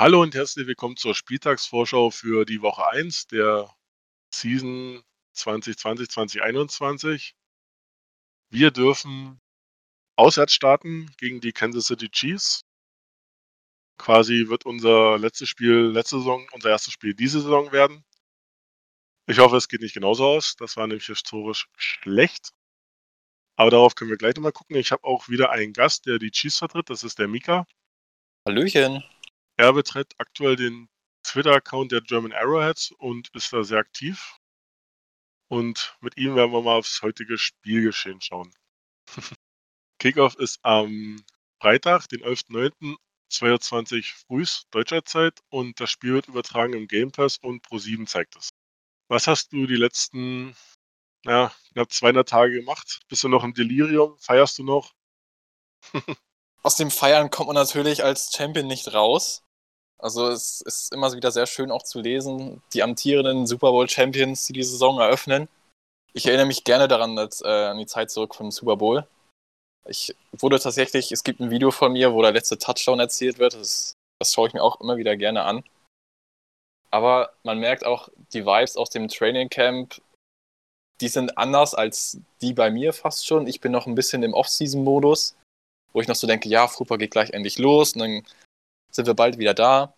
Hallo und herzlich willkommen zur Spieltagsvorschau für die Woche 1 der Season 2020-2021. Wir dürfen auswärts starten gegen die Kansas City Chiefs. Quasi wird unser letztes Spiel letzte Saison unser erstes Spiel diese Saison werden. Ich hoffe, es geht nicht genauso aus. Das war nämlich historisch schlecht. Aber darauf können wir gleich nochmal gucken. Ich habe auch wieder einen Gast, der die Chiefs vertritt. Das ist der Mika. Hallöchen. Er betreibt aktuell den Twitter-Account der German Arrowheads und ist da sehr aktiv. Und mit ihm werden wir mal aufs heutige Spielgeschehen schauen. Kickoff ist am Freitag, den 11.09. 22 frühs deutscher Zeit und das Spiel wird übertragen im Game Pass und Pro7 zeigt es. Was hast du die letzten ja, knapp 200 Tage gemacht? Bist du noch im Delirium? Feierst du noch? Aus dem Feiern kommt man natürlich als Champion nicht raus. Also es ist immer wieder sehr schön auch zu lesen, die amtierenden Super Bowl Champions, die die Saison eröffnen. Ich erinnere mich gerne daran, dass, äh, an die Zeit zurück vom Super Bowl. Ich wurde tatsächlich, es gibt ein Video von mir, wo der letzte Touchdown erzählt wird. Das, das schaue ich mir auch immer wieder gerne an. Aber man merkt auch die Vibes aus dem Training Camp, die sind anders als die bei mir fast schon. Ich bin noch ein bisschen im Off-Season-Modus, wo ich noch so denke, ja, Fußball geht gleich endlich los und dann sind wir bald wieder da.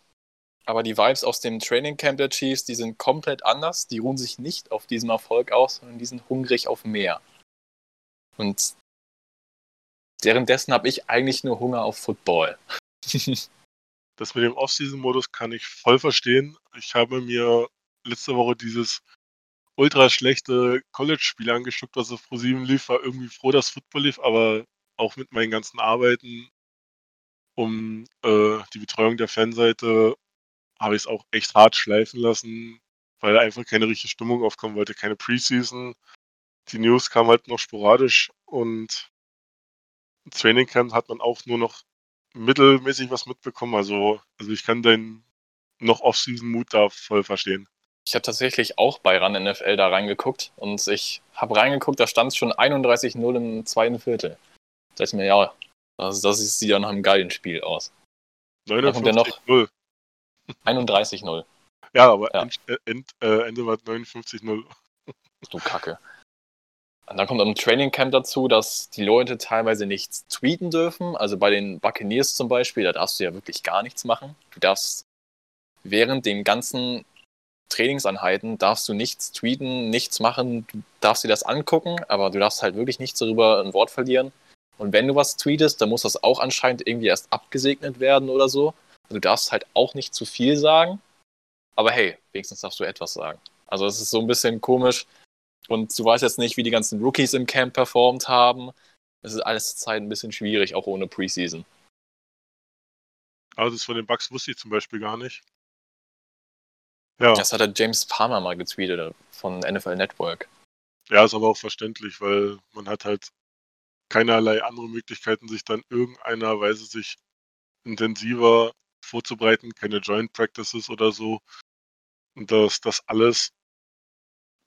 Aber die Vibes aus dem Training Camp der Chiefs, die sind komplett anders. Die ruhen sich nicht auf diesem Erfolg aus, sondern die sind hungrig auf mehr. Und währenddessen habe ich eigentlich nur Hunger auf Football. das mit dem Off-Season-Modus kann ich voll verstehen. Ich habe mir letzte Woche dieses ultra schlechte College-Spiel angeschaut, was auf Pro7 lief, war irgendwie froh, dass Football lief, aber auch mit meinen ganzen Arbeiten um äh, die Betreuung der Fanseite habe ich es auch echt hart schleifen lassen, weil einfach keine richtige Stimmung aufkommen wollte, keine Preseason. Die News kam halt noch sporadisch und im Training Camp hat man auch nur noch mittelmäßig was mitbekommen. Also, also ich kann deinen noch Off-Season-Mut da voll verstehen. Ich habe tatsächlich auch bei RAN NFL da reingeguckt und ich habe reingeguckt, da stand es schon 31-0 im zweiten Viertel. Da ist mir, ja, also das sieht ja nach einem geilen Spiel aus. 59-0. 31-0. Ja, aber ja. End, äh, End, äh, Ende war 59-0. Du Kacke. Und dann kommt am Training Camp dazu, dass die Leute teilweise nichts tweeten dürfen. Also bei den Buccaneers zum Beispiel, da darfst du ja wirklich gar nichts machen. Du darfst während den ganzen Trainingseinheiten darfst du nichts tweeten, nichts machen. Du darfst dir das angucken, aber du darfst halt wirklich nichts darüber ein Wort verlieren. Und wenn du was tweetest, dann muss das auch anscheinend irgendwie erst abgesegnet werden oder so. Du darfst halt auch nicht zu viel sagen. Aber hey, wenigstens darfst du etwas sagen. Also es ist so ein bisschen komisch. Und du weißt jetzt nicht, wie die ganzen Rookies im Camp performt haben. Es ist alles zur Zeit ein bisschen schwierig, auch ohne Preseason. Also das von den Bugs wusste ich zum Beispiel gar nicht. Ja. Das hat der James Palmer mal getweetet von NFL Network. Ja, ist aber auch verständlich, weil man hat halt keinerlei andere Möglichkeiten, sich dann irgendeiner Weise sich intensiver vorzubereiten, keine Joint Practices oder so. Und dass das alles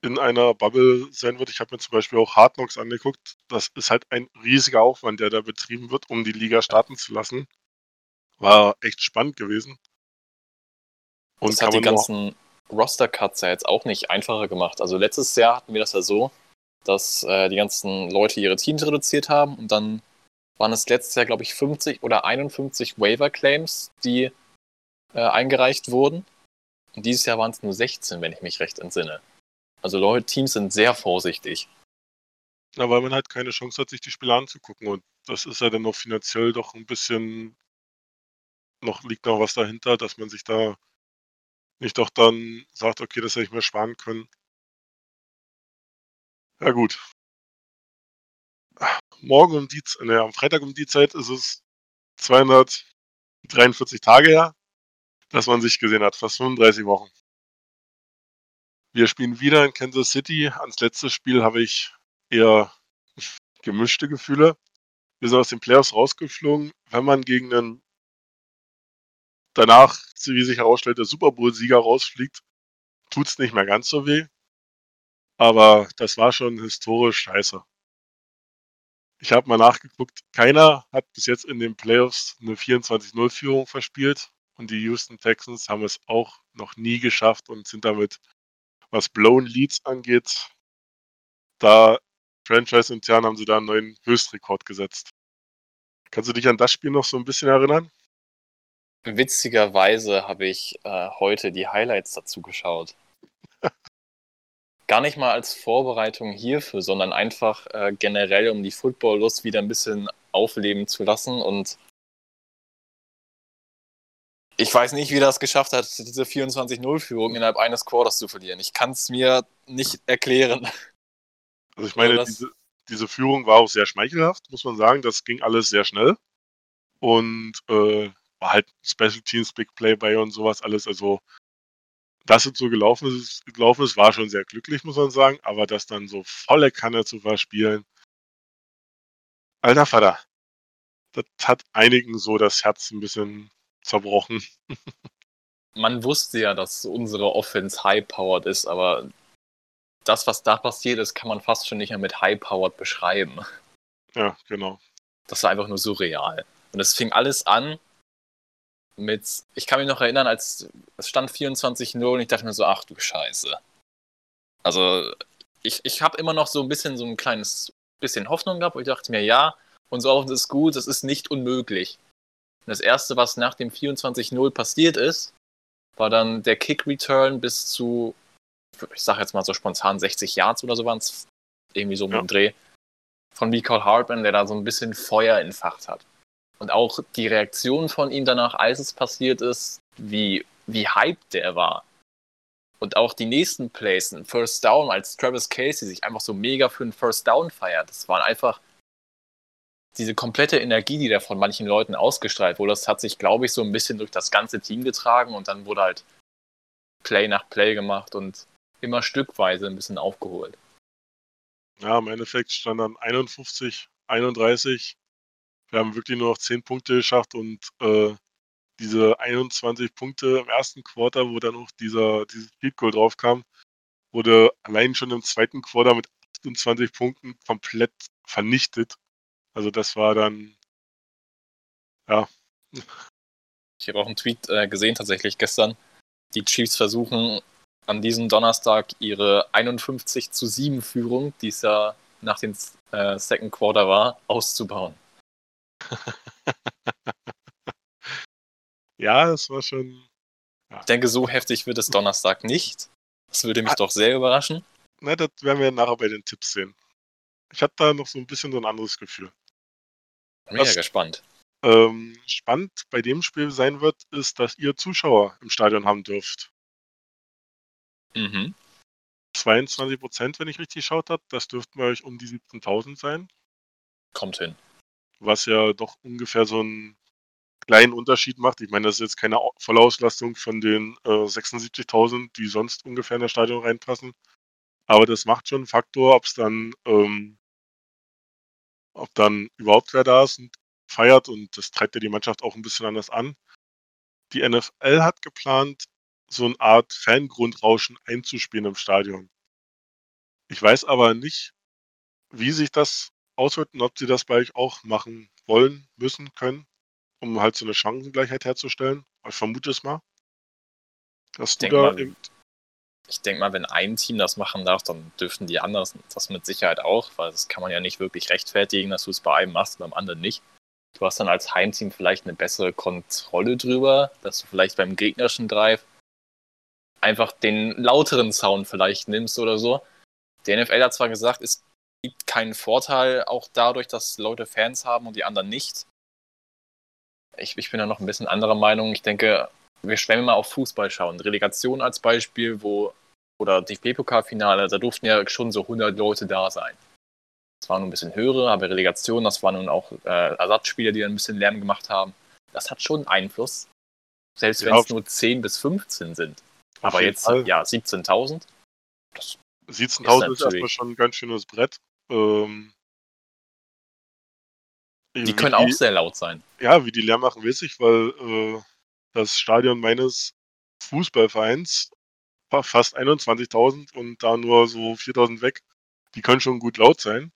in einer Bubble sein wird. Ich habe mir zum Beispiel auch Hard Knocks angeguckt. Das ist halt ein riesiger Aufwand, der da betrieben wird, um die Liga starten zu lassen. War echt spannend gewesen. Und das hat die ganzen Roster-Cuts ja jetzt auch nicht einfacher gemacht. Also letztes Jahr hatten wir das ja so, dass äh, die ganzen Leute ihre Teams reduziert haben und dann waren es letztes Jahr, glaube ich, 50 oder 51 Waiver-Claims, die äh, eingereicht wurden. Und dieses Jahr waren es nur 16, wenn ich mich recht entsinne. Also Leute, Teams sind sehr vorsichtig. Na, weil man halt keine Chance hat, sich die Spiele anzugucken. Und das ist ja dann noch finanziell doch ein bisschen, noch liegt noch was dahinter, dass man sich da nicht doch dann sagt, okay, das hätte ich mir sparen können. Ja gut, morgen um die, ne, am Freitag um die Zeit ist es 243 Tage her, dass man sich gesehen hat, fast 35 Wochen. Wir spielen wieder in Kansas City. Ans letzte Spiel habe ich eher gemischte Gefühle. Wir sind aus den Playoffs rausgeflogen. Wenn man gegen einen danach, wie sich herausstellt, der Super Bowl-Sieger rausfliegt, tut es nicht mehr ganz so weh. Aber das war schon historisch scheiße. Ich habe mal nachgeguckt, keiner hat bis jetzt in den Playoffs eine 24-0-Führung verspielt. Und die Houston Texans haben es auch noch nie geschafft und sind damit, was Blown Leads angeht, da franchise-intern haben sie da einen neuen Höchstrekord gesetzt. Kannst du dich an das Spiel noch so ein bisschen erinnern? Witzigerweise habe ich äh, heute die Highlights dazu geschaut. Gar nicht mal als Vorbereitung hierfür, sondern einfach äh, generell, um die Football-Lust wieder ein bisschen aufleben zu lassen. Und ich weiß nicht, wie das geschafft hat, diese 24-0-Führung innerhalb eines Quarters zu verlieren. Ich kann es mir nicht erklären. Also ich meine, diese, diese Führung war auch sehr schmeichelhaft, muss man sagen. Das ging alles sehr schnell. Und äh, war halt Special Teams, Big Play bei und sowas alles. Also, dass es so gelaufen ist, gelaufen ist, war schon sehr glücklich, muss man sagen. Aber das dann so volle Kanne zu verspielen, alter Vater, das hat einigen so das Herz ein bisschen zerbrochen. Man wusste ja, dass unsere Offense high-powered ist, aber das, was da passiert ist, kann man fast schon nicht mehr mit high-powered beschreiben. Ja, genau. Das war einfach nur surreal. Und es fing alles an mit, ich kann mich noch erinnern, als es stand 24-0 und ich dachte mir so, ach du Scheiße. Also, ich, ich habe immer noch so ein bisschen so ein kleines bisschen Hoffnung gehabt und ich dachte mir, ja, unser Offense ist gut, es ist nicht unmöglich. Und das erste, was nach dem 24-0 passiert ist, war dann der Kick-Return bis zu, ich sag jetzt mal so spontan 60 Yards oder so waren es, irgendwie so ja. den Dreh, von Michael Hartman, der da so ein bisschen Feuer entfacht hat. Und auch die Reaktion von ihm danach, als es passiert ist, wie, wie hyped der war. Und auch die nächsten Plays, ein First Down, als Travis Casey sich einfach so mega für einen First Down feiert. Das waren einfach diese komplette Energie, die da von manchen Leuten ausgestrahlt wurde. Das hat sich, glaube ich, so ein bisschen durch das ganze Team getragen und dann wurde halt Play nach Play gemacht und immer stückweise ein bisschen aufgeholt. Ja, im Endeffekt stand dann 51, 31 wir haben wirklich nur noch 10 Punkte geschafft und äh, diese 21 Punkte im ersten Quarter, wo dann auch dieser, dieses Field Goal drauf kam, wurde allein schon im zweiten Quarter mit 28 Punkten komplett vernichtet. Also das war dann, ja. Ich habe auch einen Tweet äh, gesehen tatsächlich gestern. Die Chiefs versuchen an diesem Donnerstag ihre 51 zu 7 Führung, die es ja nach dem äh, Second Quarter war, auszubauen. ja, das war schon. Ja. Ich denke, so heftig wird es Donnerstag nicht. Das würde mich ah. doch sehr überraschen. Na, das werden wir nachher bei den Tipps sehen. Ich hatte da noch so ein bisschen so ein anderes Gefühl. Bin ja gespannt. Ähm, spannend bei dem Spiel sein wird, ist, dass ihr Zuschauer im Stadion haben dürft. Mhm. 22 Prozent, wenn ich richtig geschaut habe. Das dürften bei euch um die 17.000 sein. Kommt hin was ja doch ungefähr so einen kleinen Unterschied macht. Ich meine, das ist jetzt keine Vollauslastung von den äh, 76.000, die sonst ungefähr in das Stadion reinpassen. Aber das macht schon einen Faktor, ob es dann, ähm, ob dann überhaupt wer da ist und feiert und das treibt ja die Mannschaft auch ein bisschen anders an. Die NFL hat geplant, so eine Art Fangrundrauschen einzuspielen im Stadion. Ich weiß aber nicht, wie sich das auswirken, ob sie das bei euch auch machen wollen, müssen, können, um halt so eine Chancengleichheit herzustellen. Ich vermute es mal. Dass du da mal, ich denke mal, wenn ein Team das machen darf, dann dürften die anderen das mit Sicherheit auch, weil das kann man ja nicht wirklich rechtfertigen, dass du es bei einem machst und beim anderen nicht. Du hast dann als Heimteam vielleicht eine bessere Kontrolle drüber, dass du vielleicht beim gegnerischen Drive einfach den lauteren Sound vielleicht nimmst oder so. Der NFL hat zwar gesagt, es gibt keinen Vorteil, auch dadurch, dass Leute Fans haben und die anderen nicht. Ich, ich bin da noch ein bisschen anderer Meinung. Ich denke, wir schwemmen mal auf Fußball schauen. Relegation als Beispiel, wo, oder DFB-Pokalfinale, da durften ja schon so 100 Leute da sein. Das waren nur ein bisschen höhere, aber Relegation, das waren nun auch äh, Ersatzspieler, die ein bisschen Lärm gemacht haben. Das hat schon Einfluss. Selbst ja, wenn es nur 10 bis 15 sind. Aber jetzt, Fall. ja, 17.000. 17.000 ist, ist erstmal schon ein ganz schönes Brett. Ähm, die können die, auch sehr laut sein. Ja, wie die leer machen, weiß ich, weil äh, das Stadion meines Fußballvereins war fast 21.000 und da nur so 4.000 weg. Die können schon gut laut sein.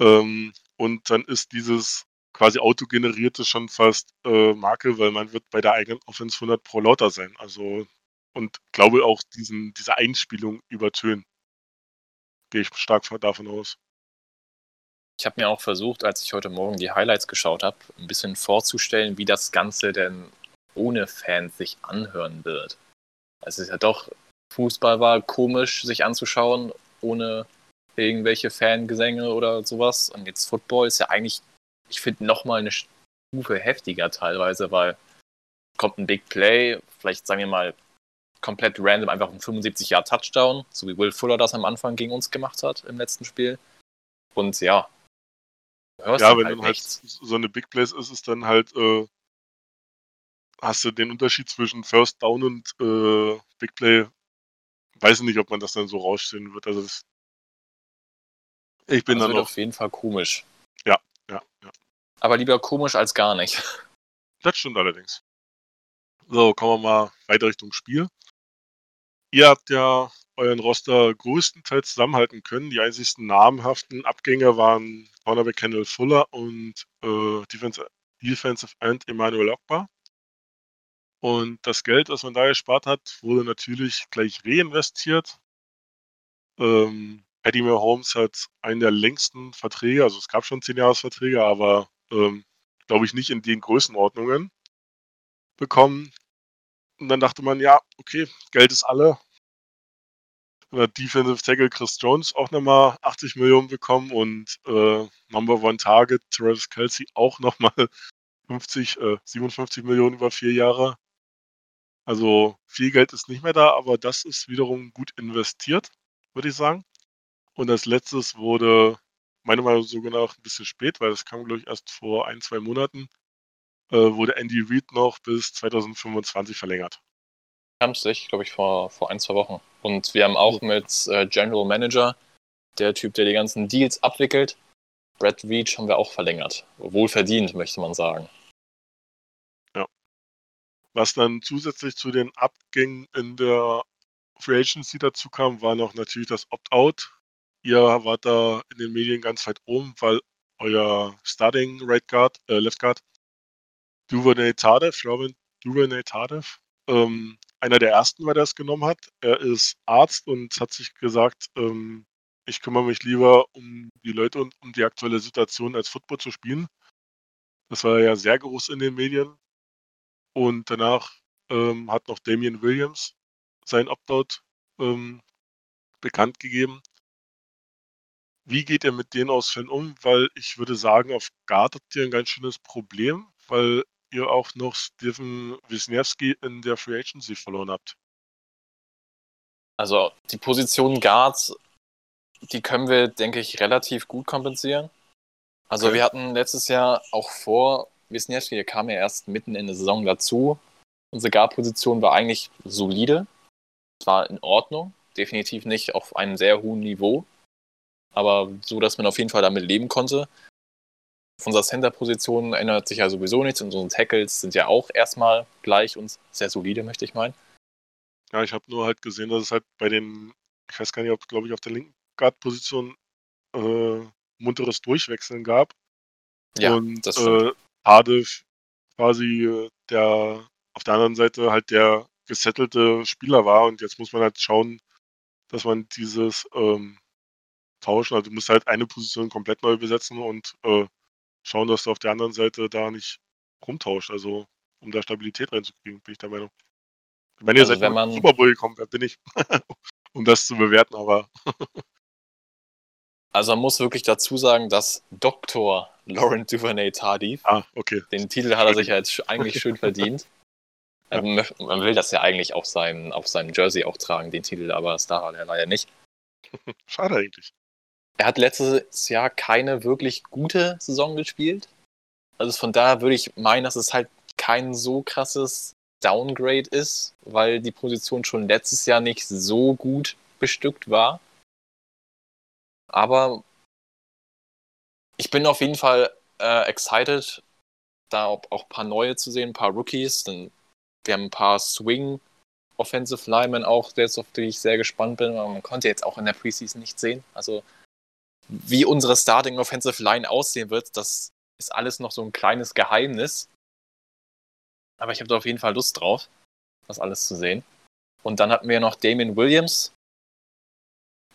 Ähm, und dann ist dieses quasi autogenerierte schon fast äh, Marke, weil man wird bei der eigenen Offense 100 pro lauter sein. Also und glaube auch diesen, diese Einspielung übertönen. Gehe ich stark davon aus. Ich habe mir auch versucht, als ich heute Morgen die Highlights geschaut habe, ein bisschen vorzustellen, wie das Ganze denn ohne Fans sich anhören wird. Es ist ja doch, Fußball war komisch sich anzuschauen, ohne irgendwelche Fangesänge oder sowas. Und jetzt Football ist ja eigentlich, ich finde, nochmal eine Stufe heftiger teilweise, weil kommt ein Big Play, vielleicht sagen wir mal komplett random einfach ein 75 Jahr Touchdown, so wie Will Fuller das am Anfang gegen uns gemacht hat im letzten Spiel. Und ja, hörst ja, wenn halt dann halt so eine Big Place ist, ist dann halt, äh, hast du den Unterschied zwischen First Down und äh, Big Play. Weiß nicht, ob man das dann so rausstehen wird. Also das, ich bin das dann wird auf jeden Fall komisch. Ja, ja, ja. Aber lieber komisch als gar nicht. Das stimmt allerdings. So, kommen wir mal weiter Richtung Spiel. Ihr habt ja euren Roster größtenteils zusammenhalten können. Die einzigsten namhaften Abgänger waren Cornerback Kendall Fuller und äh, Defensive, Defensive End Emmanuel Ogba. Und das Geld, das man da gespart hat, wurde natürlich gleich reinvestiert. Ähm, Eddie Mahomes hat einen der längsten Verträge, also es gab schon 10 Jahresverträge, aber ähm, glaube ich nicht in den Größenordnungen bekommen. Und dann dachte man, ja, okay, Geld ist alle, oder Defensive Tackle Chris Jones auch nochmal 80 Millionen bekommen und äh, Number One Target Travis Kelsey auch nochmal 50, äh, 57 Millionen über vier Jahre. Also viel Geld ist nicht mehr da, aber das ist wiederum gut investiert, würde ich sagen. Und als letztes wurde, meiner Meinung nach sogar noch ein bisschen spät, weil das kam, glaube ich, erst vor ein, zwei Monaten, wurde Andy Reid noch bis 2025 verlängert. Es sich, glaube ich, vor, vor ein, zwei Wochen. Und wir haben auch mit äh, General Manager, der Typ, der die ganzen Deals abwickelt, Brad Reach haben wir auch verlängert. Wohlverdient, möchte man sagen. Ja. Was dann zusätzlich zu den Abgängen in der Free Agency dazu kam, war noch natürlich das Opt-out. Ihr wart da in den Medien ganz weit oben, weil euer Starting Right Guard, äh, Left Guard, Duvernay Tardef, Robin Duvernay Tardef, ähm, einer der ersten war, der es genommen hat. Er ist Arzt und hat sich gesagt, ähm, ich kümmere mich lieber um die Leute und um die aktuelle Situation, als Football zu spielen. Das war ja sehr groß in den Medien. Und danach ähm, hat noch Damian Williams sein Opt-out ähm, bekannt gegeben. Wie geht er mit den Ausfällen um? Weil ich würde sagen, auf Guard habt ihr ein ganz schönes Problem, weil ihr auch noch Steven Wisniewski in der Free Agency verloren habt. Also die Position Guards, die können wir, denke ich, relativ gut kompensieren. Also okay. wir hatten letztes Jahr auch vor Wisniewski, der kam ja erst mitten in der Saison dazu. Unsere Guard-Position war eigentlich solide. Es war in Ordnung. Definitiv nicht auf einem sehr hohen Niveau. Aber so, dass man auf jeden Fall damit leben konnte. Auf unserer Center-Position ändert sich ja sowieso nichts. Unsere Tackles sind ja auch erstmal gleich und sehr solide, möchte ich meinen. Ja, ich habe nur halt gesehen, dass es halt bei den, ich weiß gar nicht, ob glaube ich auf der linken Guard-Position äh, munteres Durchwechseln gab. Ja, und das äh, quasi äh, der auf der anderen Seite halt der gesettelte Spieler war und jetzt muss man halt schauen, dass man dieses ähm, tauschen, also du musst halt eine Position komplett neu besetzen und äh, schauen, dass du auf der anderen Seite da nicht rumtauscht. Also, um da Stabilität reinzukriegen, bin ich der Meinung. Wenn ihr also seid wenn man Super Bowl gekommen, wer bin ich? um das zu bewerten, aber. also, man muss wirklich dazu sagen, dass Dr. Laurent Duvernay Tardif, ah, okay. den Titel hat er sich ja jetzt eigentlich schön verdient. ja. Ähm, man will das ja eigentlich auf seinem, auf seinem Jersey auch tragen, den Titel, aber das darf er leider nicht. Schade eigentlich. Er hat letztes Jahr keine wirklich gute Saison gespielt. Also von daher würde ich meinen, dass es halt kein so krasses Downgrade ist, weil die Position schon letztes Jahr nicht so gut bestückt war. Aber ich bin auf jeden Fall äh, excited, da auch ein paar neue zu sehen, ein paar Rookies. Denn wir haben ein paar Swing Offensive Linemen auch, auf die ich sehr gespannt bin. Man konnte jetzt auch in der Preseason nicht sehen. Also wie unsere Starting Offensive Line aussehen wird, das ist alles noch so ein kleines Geheimnis. Aber ich habe da auf jeden Fall Lust drauf, das alles zu sehen. Und dann hatten wir noch Damien Williams.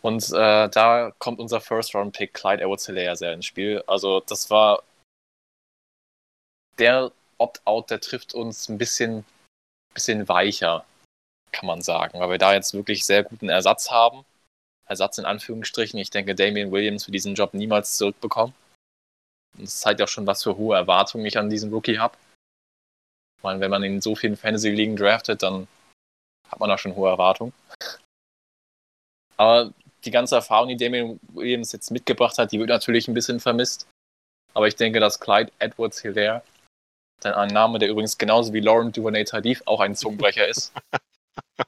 Und äh, da kommt unser First-Round-Pick Clyde Edwards-Hilaire sehr ins Spiel. Also das war der Opt-out, der trifft uns ein bisschen, bisschen weicher, kann man sagen, weil wir da jetzt wirklich sehr guten Ersatz haben. Ersatz in Anführungsstrichen. Ich denke, Damien Williams für diesen Job niemals zurückbekommen. Und das zeigt auch schon, was für hohe Erwartungen ich an diesen Rookie habe. Ich meine, wenn man in so vielen Fantasy-Ligen draftet, dann hat man da schon hohe Erwartungen. Aber die ganze Erfahrung, die Damien Williams jetzt mitgebracht hat, die wird natürlich ein bisschen vermisst. Aber ich denke, dass Clyde Edwards Hilaire, ein Name, der übrigens genauso wie Lauren Duvernay Tardif auch ein Zungenbrecher ist.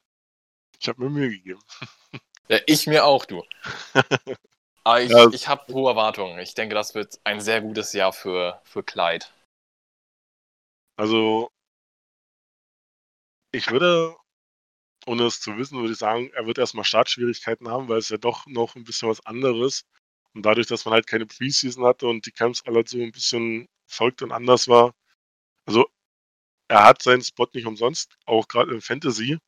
Ich habe mir Mühe gegeben. Ja, ich mir auch, du. Aber ich, ja. ich habe hohe Erwartungen. Ich denke, das wird ein sehr gutes Jahr für, für Clyde. Also, ich würde, ohne es zu wissen, würde ich sagen, er wird erstmal Startschwierigkeiten haben, weil es ja doch noch ein bisschen was anderes. Und dadurch, dass man halt keine Preseason hatte und die Camps alle so ein bisschen verrückt und anders war. Also, er hat seinen Spot nicht umsonst, auch gerade im Fantasy.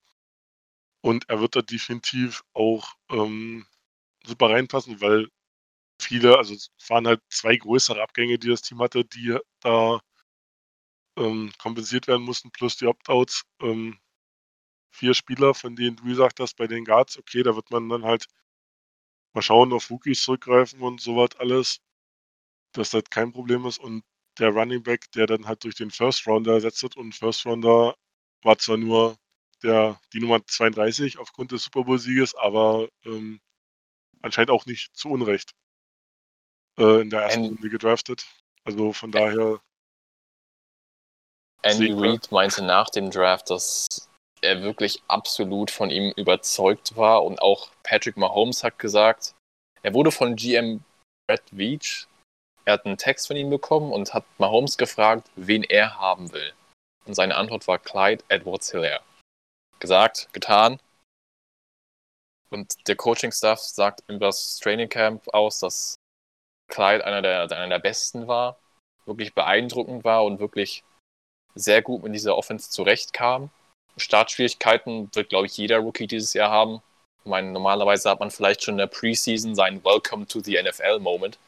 Und er wird da definitiv auch ähm, super reinpassen, weil viele, also es waren halt zwei größere Abgänge, die das Team hatte, die da ähm, kompensiert werden mussten, plus die Opt-outs. Ähm, vier Spieler, von denen du gesagt hast, bei den Guards, okay, da wird man dann halt mal schauen, auf Rookies zurückgreifen und sowas alles, dass das kein Problem ist. Und der Running Back, der dann halt durch den First Rounder ersetzt wird und First Rounder war zwar nur der, die Nummer 32 aufgrund des Super Bowl-Sieges, aber ähm, anscheinend auch nicht zu Unrecht äh, in der ersten Andy, Runde gedraftet. Also von daher. Andy Reid meinte nach dem Draft, dass er wirklich absolut von ihm überzeugt war und auch Patrick Mahomes hat gesagt, er wurde von GM Brad Veach, er hat einen Text von ihm bekommen und hat Mahomes gefragt, wen er haben will. Und seine Antwort war Clyde Edwards Hilaire gesagt, getan. Und der Coaching-Staff sagt über das Training Camp aus, dass Clyde einer der, einer der besten war, wirklich beeindruckend war und wirklich sehr gut mit dieser Offense zurechtkam. Startschwierigkeiten wird, glaube ich, jeder Rookie dieses Jahr haben. Ich meine, normalerweise hat man vielleicht schon in der Preseason seinen Welcome to the NFL-Moment.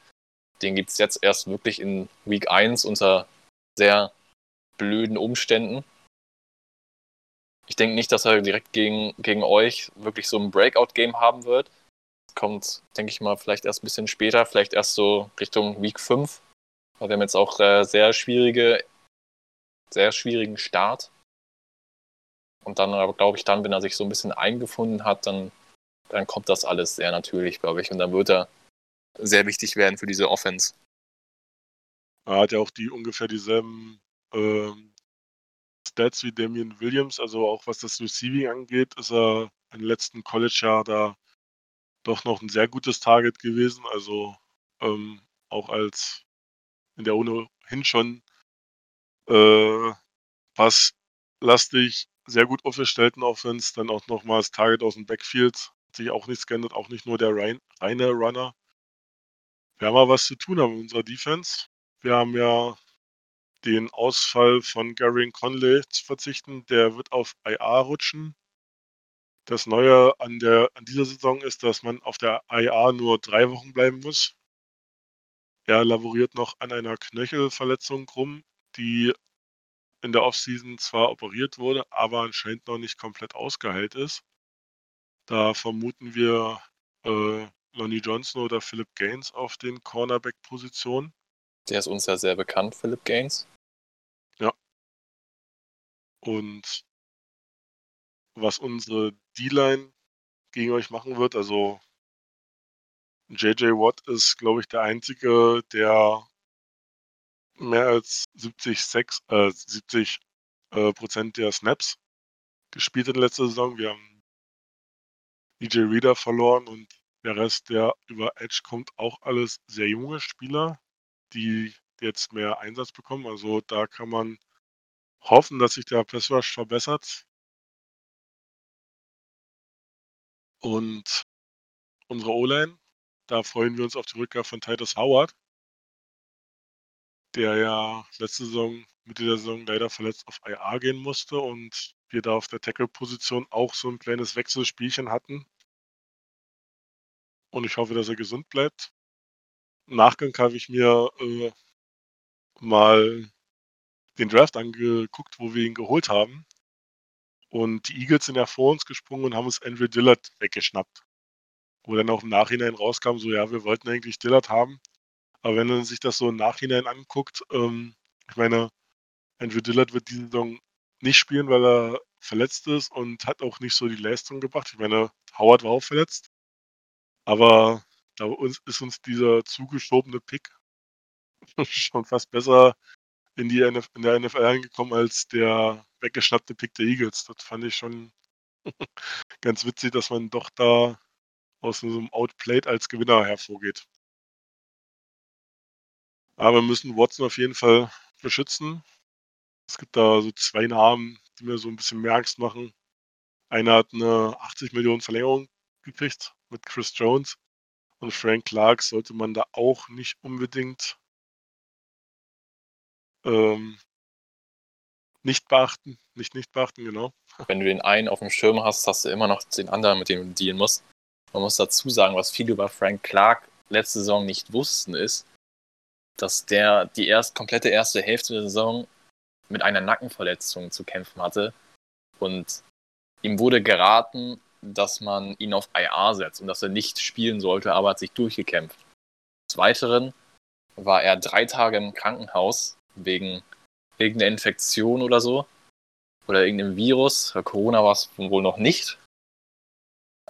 Den gibt es jetzt erst wirklich in Week 1 unter sehr blöden Umständen. Ich denke nicht, dass er direkt gegen, gegen euch wirklich so ein Breakout-Game haben wird. Kommt, denke ich mal, vielleicht erst ein bisschen später, vielleicht erst so Richtung Week 5. Weil wir haben jetzt auch äh, sehr schwierige, sehr schwierigen Start. Und dann aber glaube ich, dann, wenn er sich so ein bisschen eingefunden hat, dann, dann kommt das alles sehr natürlich, glaube ich. Und dann wird er sehr wichtig werden für diese Offense. Er hat ja auch die ungefähr dieselben ähm, Stats wie Damian Williams, also auch was das Receiving angeht, ist er im letzten College-Jahr da doch noch ein sehr gutes Target gewesen. Also ähm, auch als in der ohnehin schon äh, passlastig sehr gut aufgestellten Offense, dann auch nochmal das Target aus dem Backfield, hat sich auch nichts geändert, auch nicht nur der rein, reine Runner. Wir haben aber was zu tun haben in unserer Defense. Wir haben ja den Ausfall von Gary Conley zu verzichten. Der wird auf IA rutschen. Das Neue an, der, an dieser Saison ist, dass man auf der IA nur drei Wochen bleiben muss. Er laboriert noch an einer Knöchelverletzung rum, die in der Offseason zwar operiert wurde, aber anscheinend noch nicht komplett ausgeheilt ist. Da vermuten wir äh, Lonnie Johnson oder Philip Gaines auf den Cornerback-Positionen. Der ist uns ja sehr bekannt, Philip Gaines. Und was unsere D-Line gegen euch machen wird, also JJ Watt ist, glaube ich, der Einzige, der mehr als 70, 6, äh, 70 äh, Prozent der Snaps gespielt hat in letzter Saison. Wir haben DJ Reader verloren und der Rest, der über Edge kommt, auch alles sehr junge Spieler, die jetzt mehr Einsatz bekommen. Also da kann man hoffen, dass sich der Pass Rush verbessert. Und unsere O-Line, da freuen wir uns auf die Rückkehr von Titus Howard. der ja letzte Saison, Mitte der Saison leider verletzt auf IA gehen musste und wir da auf der Tackle-Position auch so ein kleines Wechselspielchen hatten. Und ich hoffe, dass er gesund bleibt. Nachgang habe ich mir äh, mal den Draft angeguckt, wo wir ihn geholt haben. Und die Eagles sind ja vor uns gesprungen und haben uns Andrew Dillard weggeschnappt. Wo dann auch im Nachhinein rauskam, so ja, wir wollten eigentlich Dillard haben. Aber wenn man sich das so im Nachhinein anguckt, ähm, ich meine, Andrew Dillard wird diese Saison nicht spielen, weil er verletzt ist und hat auch nicht so die Leistung gebracht. Ich meine, Howard war auch verletzt. Aber da ist uns dieser zugeschobene Pick schon fast besser in, die NF in der NFL angekommen als der weggeschnappte Pick der Eagles. Das fand ich schon ganz witzig, dass man doch da aus so einem Outplayed als Gewinner hervorgeht. Aber wir müssen Watson auf jeden Fall beschützen. Es gibt da so zwei Namen, die mir so ein bisschen mehr Angst machen. Einer hat eine 80 Millionen Verlängerung gekriegt mit Chris Jones. Und Frank Clark sollte man da auch nicht unbedingt ähm, nicht beachten. Nicht nicht beachten, genau. Wenn du den einen auf dem Schirm hast, hast du immer noch den anderen, mit dem du dealen musst. Man muss dazu sagen, was viele über Frank Clark letzte Saison nicht wussten, ist, dass der die erst komplette erste Hälfte der Saison mit einer Nackenverletzung zu kämpfen hatte. Und ihm wurde geraten, dass man ihn auf IR setzt und dass er nicht spielen sollte, aber hat sich durchgekämpft. Des Weiteren war er drei Tage im Krankenhaus wegen irgendeiner Infektion oder so. Oder irgendeinem Virus. Corona war es wohl noch nicht.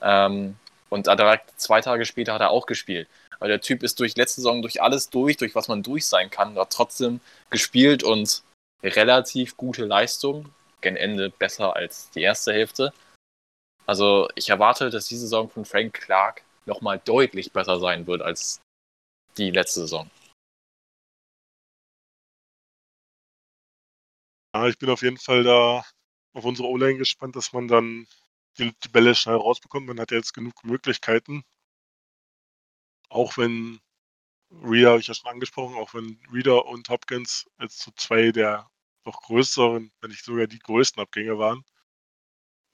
Ähm, und direkt zwei Tage später hat er auch gespielt. Weil der Typ ist durch letzte Saison durch alles durch, durch was man durch sein kann, hat trotzdem gespielt und relativ gute Leistung. Gen Ende besser als die erste Hälfte. Also ich erwarte, dass diese Saison von Frank Clark nochmal deutlich besser sein wird als die letzte Saison. Ja, ich bin auf jeden Fall da auf unsere O-Line gespannt, dass man dann die, die Bälle schnell rausbekommt. Man hat ja jetzt genug Möglichkeiten. Auch wenn Reader, habe ich ja schon angesprochen, auch wenn Reader und Hopkins jetzt so zwei der noch größeren, wenn nicht sogar die größten Abgänge waren,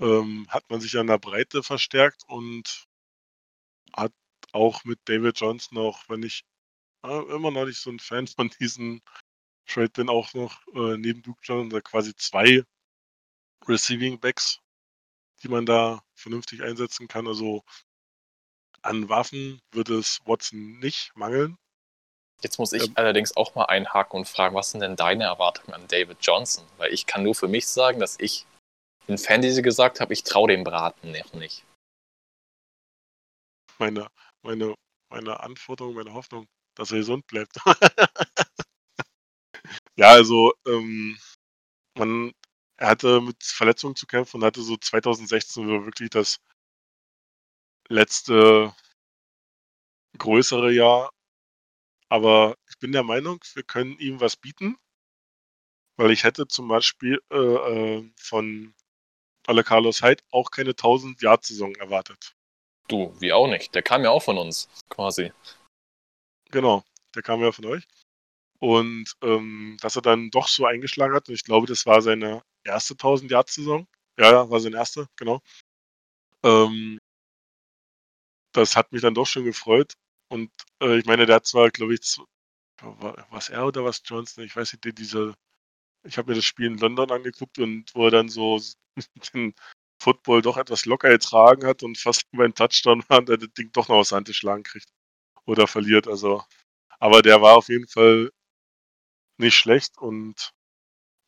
ähm, hat man sich an der Breite verstärkt und hat auch mit David Johnson, auch wenn ich äh, immer noch nicht so ein Fan von diesen Trade bin, auch noch äh, neben Duke Johnson quasi zwei Receiving Backs, die man da vernünftig einsetzen kann. Also an Waffen wird es Watson nicht mangeln. Jetzt muss ich ähm, allerdings auch mal einhaken und fragen, was sind denn deine Erwartungen an David Johnson? Weil ich kann nur für mich sagen, dass ich in Fantasy gesagt habe, ich traue dem Braten noch nicht. Meine, meine, meine Anforderung, meine Hoffnung, dass er gesund bleibt. ja, also ähm, man, er hatte mit Verletzungen zu kämpfen und hatte so 2016 so wirklich das letzte größere Jahr. Aber ich bin der Meinung, wir können ihm was bieten. Weil ich hätte zum Beispiel äh, äh, von Alle Carlos Hyde auch keine 1000 Yard Saison erwartet. Du, wie auch nicht. Der kam ja auch von uns, quasi. Genau, der kam ja von euch. Und ähm, dass er dann doch so eingeschlagen hat, und ich glaube, das war seine erste 1000 Yard Saison. Ja, ja, war seine erste, genau. Ähm, das hat mich dann doch schon gefreut. Und äh, ich meine, der hat zwar, glaube ich, was er oder was Johnson, ich weiß nicht, diese, ich habe mir das Spiel in London angeguckt und wo er dann so den Football doch etwas locker getragen hat und fast beim Touchdown war und er das Ding doch noch aus der Hand geschlagen kriegt oder verliert. Also, aber der war auf jeden Fall nicht schlecht und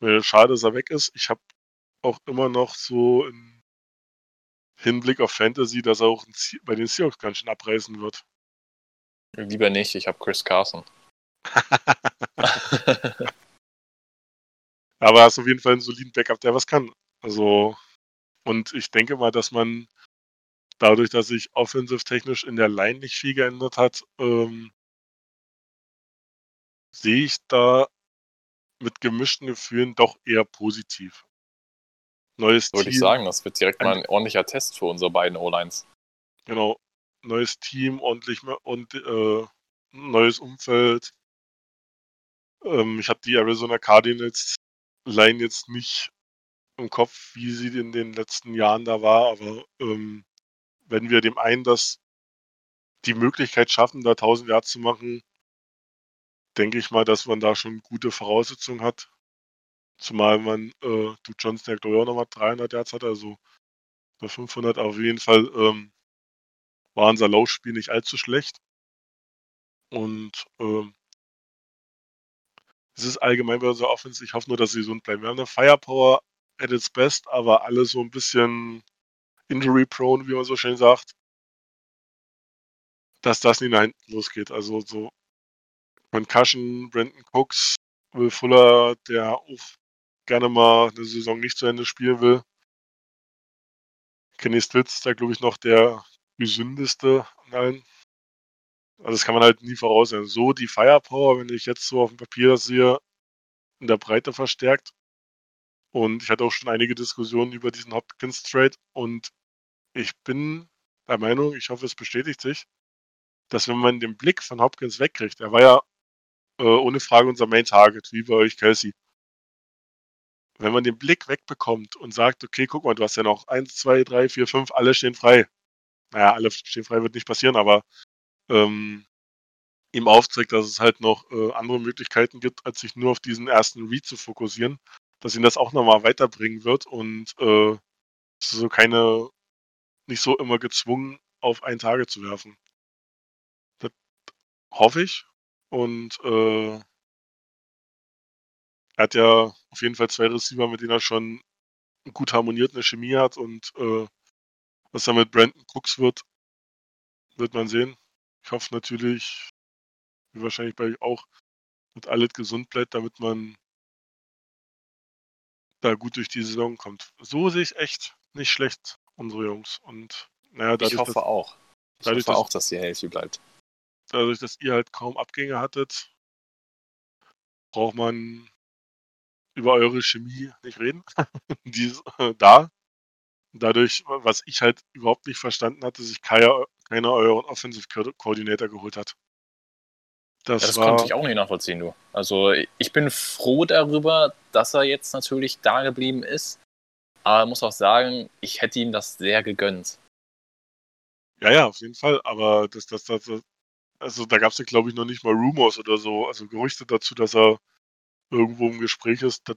äh, schade, dass er weg ist. Ich habe auch immer noch so im Hinblick auf Fantasy, dass er auch bei den Seahawks ganz schön abreißen wird. Lieber nicht, ich habe Chris Carson. Aber er ist auf jeden Fall einen soliden Backup, der was kann. Also, und ich denke mal, dass man dadurch, dass sich offensiv technisch in der Line nicht viel geändert hat, ähm, sehe ich da mit gemischten Gefühlen doch eher positiv. Neues Würde Team. ich sagen, das wird direkt mal ein ordentlicher Test für unsere beiden O-Lines. Genau. Neues Team, ordentlich und äh, neues Umfeld. Ähm, ich habe die Arizona Cardinals Line jetzt nicht im Kopf, wie sie in den letzten Jahren da war, aber ähm, wenn wir dem einen das die Möglichkeit schaffen, da 1000 Yards zu machen, denke ich mal, dass man da schon gute Voraussetzungen hat. Zumal man, äh, du Johnson ja glaube ich auch nochmal 300 Yards hat, also bei 500 auf jeden Fall ähm, war unser Laufspiel nicht allzu schlecht. Und ähm, es ist allgemein bei unserer Offense, ich hoffe nur, dass sie gesund bleiben. Wir haben eine Firepower at its best, aber alle so ein bisschen injury-prone, wie man so schön sagt. Dass das nicht nach hinten losgeht. Also so Concussion, Brandon Cooks, Will Fuller, der auch gerne mal eine Saison nicht zu Ende spielen will. Kenny Stills ist da, glaube ich, noch der gesündeste an allen. Also das kann man halt nie voraussehen. So die Firepower, wenn ich jetzt so auf dem Papier das sehe, in der Breite verstärkt. Und ich hatte auch schon einige Diskussionen über diesen Hopkins Trade und ich bin der Meinung, ich hoffe, es bestätigt sich, dass wenn man den Blick von Hopkins wegkriegt, er war ja äh, ohne Frage unser Main Target, wie bei euch Kelsey. Wenn man den Blick wegbekommt und sagt, okay, guck mal, du hast ja noch 1, 2, 3, 4, 5, alle stehen frei. Naja, alle stehen frei wird nicht passieren, aber ähm, ihm aufzeigt, dass es halt noch äh, andere Möglichkeiten gibt, als sich nur auf diesen ersten Read zu fokussieren, dass ihn das auch nochmal weiterbringen wird und äh, so keine, nicht so immer gezwungen auf ein Tage zu werfen. Das hoffe ich. Und äh, er hat ja auf jeden Fall zwei Receiver, mit denen er schon gut harmoniert, eine Chemie hat und äh, was da mit Brandon Cooks wird, wird man sehen. Ich hoffe natürlich, wie wahrscheinlich bei euch auch, dass alles gesund bleibt, damit man da gut durch die Saison kommt. So sehe ich echt nicht schlecht, unsere Jungs. Und naja, dadurch, ich hoffe dass, auch. Ich dadurch, hoffe dass- auch, dass die healthy bleibt. dadurch, dass ihr halt kaum Abgänge hattet, braucht man über eure Chemie nicht reden. Die ist äh, da. Dadurch, was ich halt überhaupt nicht verstanden hatte, sich keiner, keiner euren Offensive Co- Coordinator geholt hat. Das, Ja, das war, konnte ich auch nicht nachvollziehen, du. Also ich bin froh darüber, dass er jetzt natürlich da geblieben ist. Aber muss auch sagen, ich hätte ihm das sehr gegönnt. ja, ja, auf jeden Fall. Aber das, das, das, das also da gab es ja, glaube ich, noch nicht mal Rumors oder so, also Gerüchte dazu, dass er irgendwo im Gespräch ist. Ich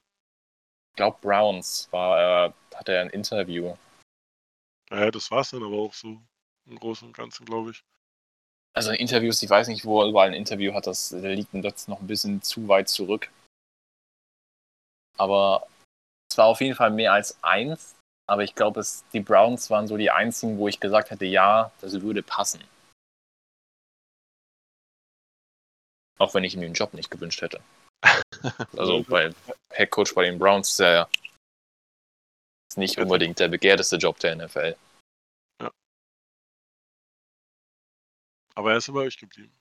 glaube, Browns war, äh, hatte er ein Interview. naja, das war es dann aber auch so im Großen und Ganzen, glaube ich. Also in Interviews, ich weiß nicht, wo er überall ein Interview hat, das liegt jetzt noch ein bisschen zu weit zurück. Aber es war auf jeden Fall mehr als eins. Aber ich glaube, die Browns waren so die einzigen, wo ich gesagt hätte, ja, das würde passen. Auch wenn ich ihm den Job nicht gewünscht hätte. Also bei Head Coach bei den Browns ist er ja nicht unbedingt der begehrteste Job der NFL. Aber er ist bei euch geblieben.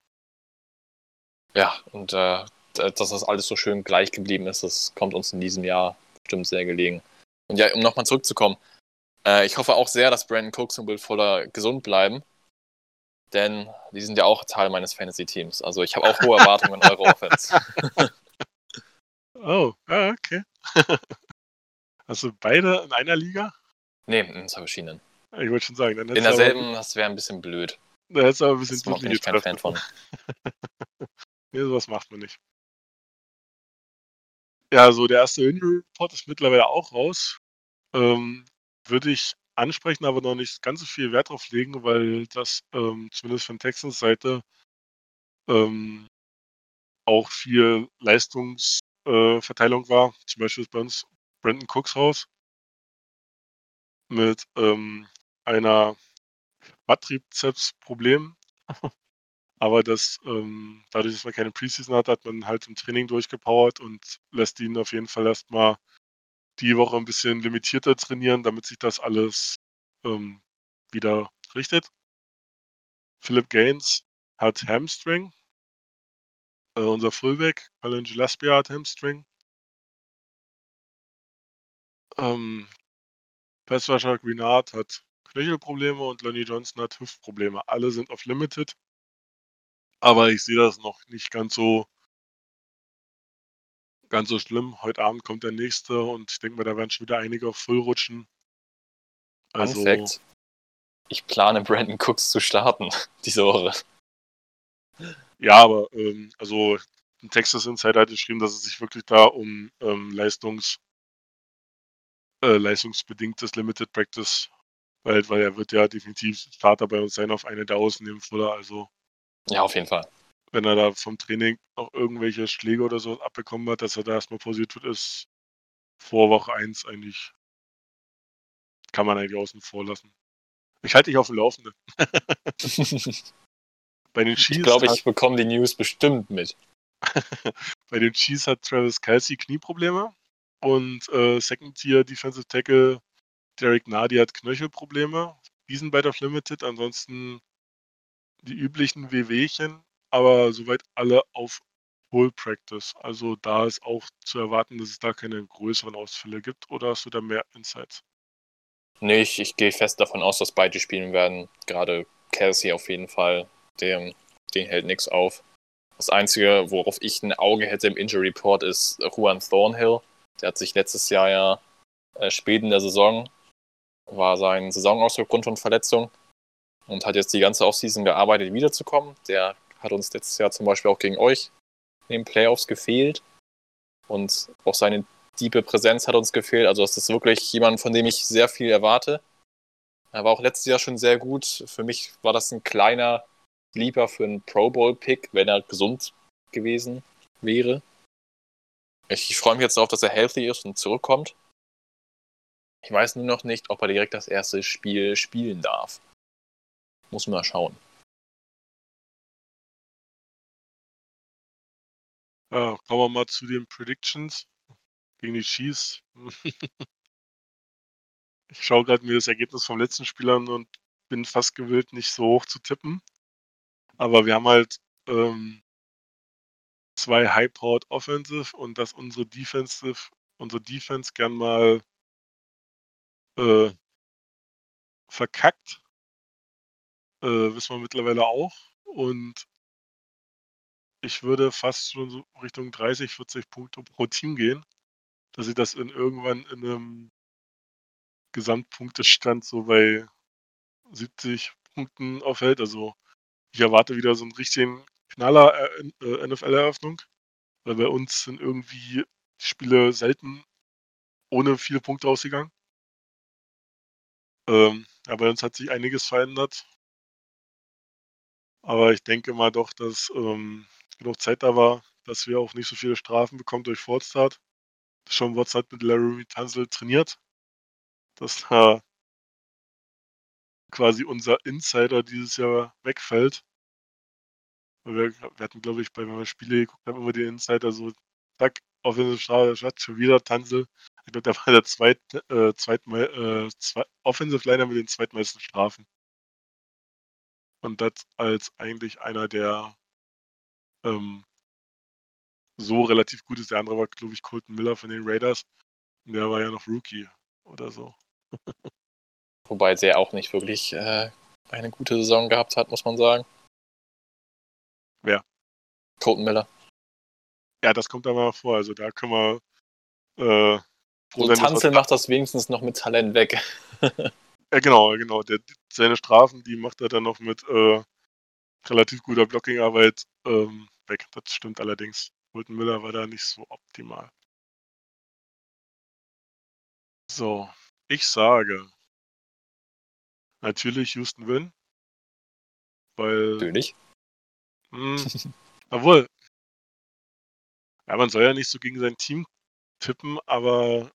Ja, und äh, dass das alles so schön gleich geblieben ist, das kommt uns in diesem Jahr bestimmt sehr gelegen. Und ja, um nochmal zurückzukommen, äh, ich hoffe auch sehr, dass Brandon Cooks und Will Fuller gesund bleiben. Denn die sind ja auch Teil meines Fantasy-Teams. Also ich habe auch hohe Erwartungen an eure Offense. Oh, okay. Hast du beide in einer Liga? Nee, in zwei verschiedenen. Ich wollte schon sagen, dann In derselben, das wäre ein bisschen blöd. Da du aber ein bisschen Das bin ich kein Fan von. Nee, sowas macht man nicht. Ja, so der erste Injury Report ist mittlerweile auch raus. Ähm, würde ich ansprechen, aber noch nicht ganz so viel Wert drauf legen, weil das ähm, zumindest von Texans Seite ähm, auch viel Leistungsverteilung äh, war. Zum Beispiel ist bei uns Brandon Cooks raus mit ähm, einer Quadrizeps-Problem. Aber das, ähm, dadurch, dass man keine Preseason hat, hat man halt im Training durchgepowert und lässt ihn auf jeden Fall erstmal die Woche ein bisschen limitierter trainieren, damit sich das alles ähm, wieder richtet. Philip Gaines hat Hamstring. Äh, unser Fullback, Colin Gillespie hat Hamstring. Ähm, Passwasher Greenard hat Knöchelprobleme und Lonnie Johnson hat Hüftprobleme. Alle sind auf Limited. Aber ich sehe das noch nicht ganz so ganz so schlimm. Heute Abend kommt der nächste und ich denke mal, da werden schon wieder einige auf Full rutschen. Also, Fact. Ich plane Brandon Cooks zu starten diese Woche. Ja, aber ähm, also ein Texas Insider hat geschrieben, dass es sich wirklich da um ähm, Leistungs, äh, leistungsbedingtes Limited Practice weil, weil er wird ja definitiv Starter bei uns sein auf eine der Außen im Fuller. Also ja, auf jeden Fall. Wenn er da vom Training noch irgendwelche Schläge oder so abbekommen hat, dass er da erstmal positiv ist, vor Woche 1 eigentlich kann man eigentlich außen vor lassen. Ich halte dich auf dem Laufenden. Bei den Chiefs. Ich glaube, ich bekomme die News bestimmt mit. Bei den Chiefs hat Travis Kelsey Knieprobleme und äh, Second Tier Defensive Tackle Derek Nardi hat Knöchelprobleme. Die sind bei der Limited. Ansonsten die üblichen WWchen, aber soweit alle auf Full Practice. Also da ist auch zu erwarten, dass es da keine größeren Ausfälle gibt. Oder hast du da mehr Insights? Nee, ich, ich gehe fest davon aus, dass beide spielen werden. Gerade Kelsey auf jeden Fall. Dem, den hält nichts auf. Das Einzige, worauf ich ein Auge hätte im Injury Report, ist Juan Thornhill. Der hat sich letztes Jahr ja äh, spät in der Saison war sein Saisonaus aufgrund von Verletzung und hat jetzt die ganze Offseason gearbeitet, wiederzukommen. Der hat uns letztes Jahr zum Beispiel auch gegen euch in den Playoffs gefehlt und auch seine tiefe Präsenz hat uns gefehlt. Also das ist wirklich jemand, von dem ich sehr viel erwarte. Er war auch letztes Jahr schon sehr gut. Für mich war das ein kleiner Lieber für einen Pro Bowl-Pick, wenn er gesund gewesen wäre. Ich freue mich jetzt darauf, dass er healthy ist und zurückkommt. Ich weiß nur noch nicht, ob er direkt das erste Spiel spielen darf. Muss man mal schauen. Ja, kommen wir mal zu den Predictions gegen die Chiefs. ich schaue gerade mir das Ergebnis vom letzten Spiel an und bin fast gewillt, nicht so hoch zu tippen. Aber wir haben halt ähm, zwei High-Powered Offensive und dass unsere Defensive, unsere Defense gern mal äh, verkackt. Äh, wissen wir mittlerweile auch. Und ich würde fast schon so Richtung 30, 40 Punkte pro Team gehen, dass ich das in irgendwann in einem Gesamtpunktestand so bei 70 Punkten aufhält. Also ich erwarte wieder so einen richtigen Knaller äh, äh NFL-Eröffnung, weil bei uns sind irgendwie Spiele selten ohne viele Punkte ausgegangen. Ähm, ja, bei uns hat sich einiges verändert. Aber ich denke mal doch, dass ähm, genug Zeit da war, dass wir auch nicht so viele Strafen bekommen durch Fordstart. Sean Watts hat mit Larry Tunzel trainiert. Dass da quasi unser Insider dieses Jahr wegfällt. Wir, wir hatten, glaube ich, bei, wenn wir Spiele geguckt haben, immer die Insider so, zack, Offensive Strafe, schon wieder Tanzel. Ich glaube, der war der zweit, äh, zweitmal, äh, zwei, Offensive Liner mit den zweitmeisten Strafen. Und das als eigentlich einer der ähm, so relativ gut ist. Der andere war, glaube ich, Colton Miller von den Raiders. Und der war ja noch Rookie oder so. Wobei der auch nicht wirklich äh, eine gute Saison gehabt hat, muss man sagen. Wer? Colton Miller. Ja, das kommt aber vor. Also da können wir äh, sein. Tanzel macht das wenigstens noch mit Talent weg. ja, genau, genau. Der, seine Strafen, die macht er dann noch mit äh, relativ guter Blockingarbeit ähm, weg. Das stimmt allerdings. Colton Miller war da nicht so optimal. So, ich sage natürlich Houston Win. Weil. Natürlich. Mh, hm, obwohl, ja, man soll ja nicht so gegen sein Team tippen, aber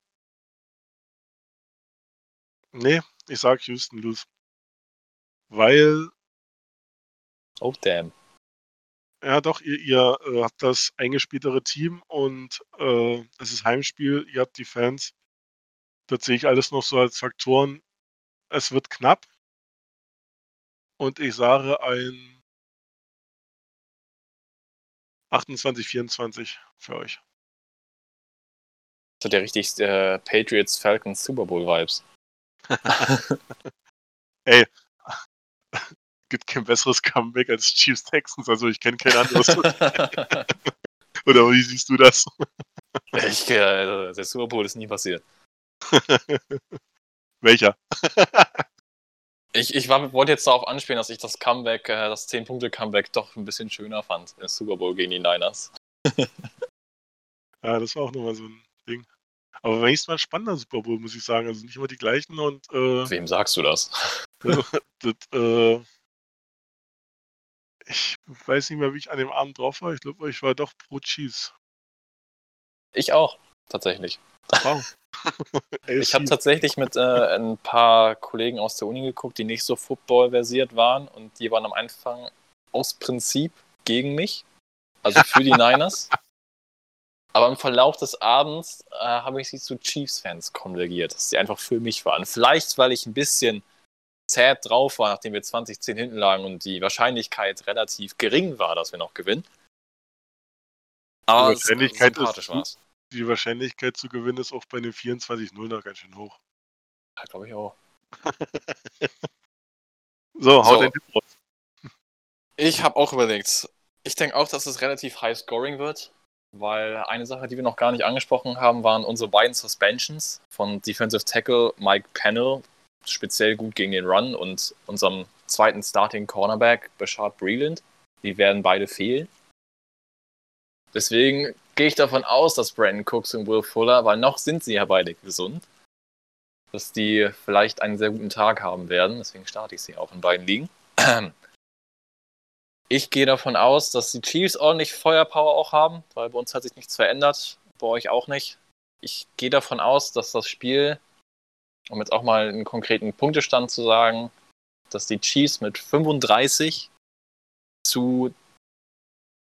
nee, ich sag Houston lose. Weil Oh damn. Ja, doch, ihr, ihr äh, habt das eingespieltere Team und äh, es ist Heimspiel, ihr habt die Fans. Das sehe ich alles noch so als Faktoren. Es wird knapp. Und ich sage ein 28, 24 für euch. Das hat ja richtig äh, Patriots Falcons Super Bowl Vibes. Ey, gibt kein besseres Comeback als Chiefs Texans, also ich kenne kein anderes. Oder wie siehst du das? Ich, äh, der Super Bowl ist nie passiert. Welcher? Ich, ich war, wollte jetzt darauf anspielen, dass ich das Comeback, äh, das 10-Punkte-Comeback doch ein bisschen schöner fand. Der Super Bowl gegen die Niners. ja, das war auch nochmal so ein Ding. Aber wenigstens mal ein spannender Super Bowl, muss ich sagen. Also nicht immer die gleichen und. Äh, Wem sagst du das? das äh, ich weiß nicht mehr, wie ich an dem Abend drauf war. Ich glaube, ich war doch pro Chiefs. Ich auch, tatsächlich. Wow. Ich habe tatsächlich mit äh, ein paar Kollegen aus der Uni geguckt, die nicht so Football-versiert waren und die waren am Anfang aus Prinzip gegen mich, also für die Niners. Aber im Verlauf des Abends äh, habe ich sie zu Chiefs-Fans konvergiert, dass sie einfach für mich waren. Vielleicht, weil ich ein bisschen zäh drauf war, nachdem wir 2010 hinten lagen und die Wahrscheinlichkeit relativ gering war, dass wir noch gewinnen. Aber die Wahrscheinlichkeit ist, war's die Wahrscheinlichkeit zu gewinnen ist auch bei einem 24-0 noch ganz schön hoch. Ja, glaube ich auch. so, hau so. den Tipp raus. Ich habe auch überlegt. Ich denke auch, dass es relativ high scoring wird, weil eine Sache, die wir noch gar nicht angesprochen haben, waren unsere beiden Suspensions von Defensive Tackle Mike Pennell, speziell gut gegen den Run, und unserem zweiten Starting Cornerback Bashard Breland. Die werden beide fehlen. Deswegen gehe ich davon aus, dass Brandon Cooks und Will Fuller, weil noch sind sie ja beide gesund, dass die vielleicht einen sehr guten Tag haben werden. Deswegen starte ich sie auch in beiden Ligen. Ich gehe davon aus, dass die Chiefs ordentlich Feuerpower auch haben, weil bei uns hat sich nichts verändert, bei euch auch nicht. Ich gehe davon aus, dass das Spiel, um jetzt auch mal einen konkreten Punktestand zu sagen, dass die Chiefs mit 35 zu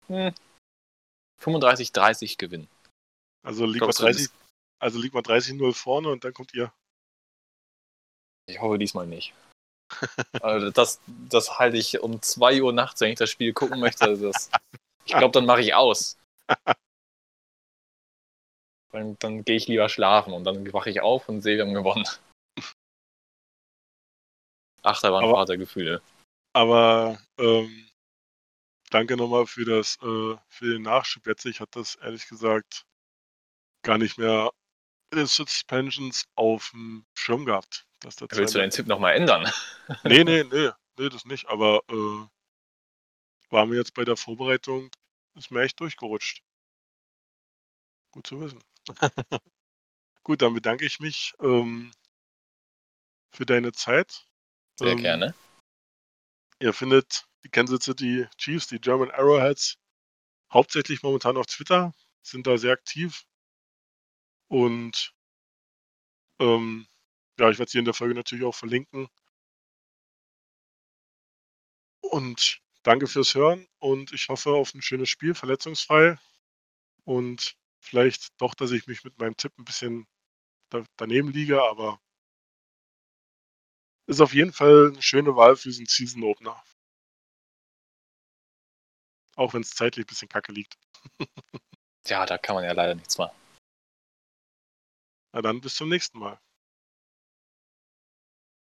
hm, 35-30 gewinnen. Also liegt man 30, also liegt man 30-0 vorne und dann kommt ihr. Ich hoffe diesmal nicht. also das, das halte ich um 2 Uhr nachts, wenn ich das Spiel gucken möchte. Also das, ich glaube, dann mache ich aus. Dann, dann gehe ich lieber schlafen und dann wache ich auf und sehe, wir haben gewonnen. Achterbahnvatergefühle. Aber, aber ähm, danke nochmal für das, äh, für den Nachschub jetzt. Ich hatte das ehrlich gesagt gar nicht mehr in den Suspensions auf dem Schirm gehabt. Dass der Willst du deinen Tipp nochmal ändern? nee, nee, nee, nee, das nicht. Aber äh, war mir jetzt bei der Vorbereitung, ist mir echt durchgerutscht. Gut zu wissen. Gut, dann bedanke ich mich ähm, für deine Zeit. Sehr ähm, gerne. Ihr findet die Kansas City Chiefs, die German Arrowheads, hauptsächlich momentan auf Twitter, sind da sehr aktiv. Und ähm, ja, ich werde sie in der Folge natürlich auch verlinken. Und danke fürs Hören und ich hoffe auf ein schönes Spiel, verletzungsfrei. Und vielleicht doch, dass ich mich mit meinem Tipp ein bisschen daneben liege, aber ist auf jeden Fall eine schöne Wahl für diesen Season Opener. Auch wenn es zeitlich ein bisschen kacke liegt. ja, da kann man ja leider nichts machen. Na dann bis zum nächsten Mal.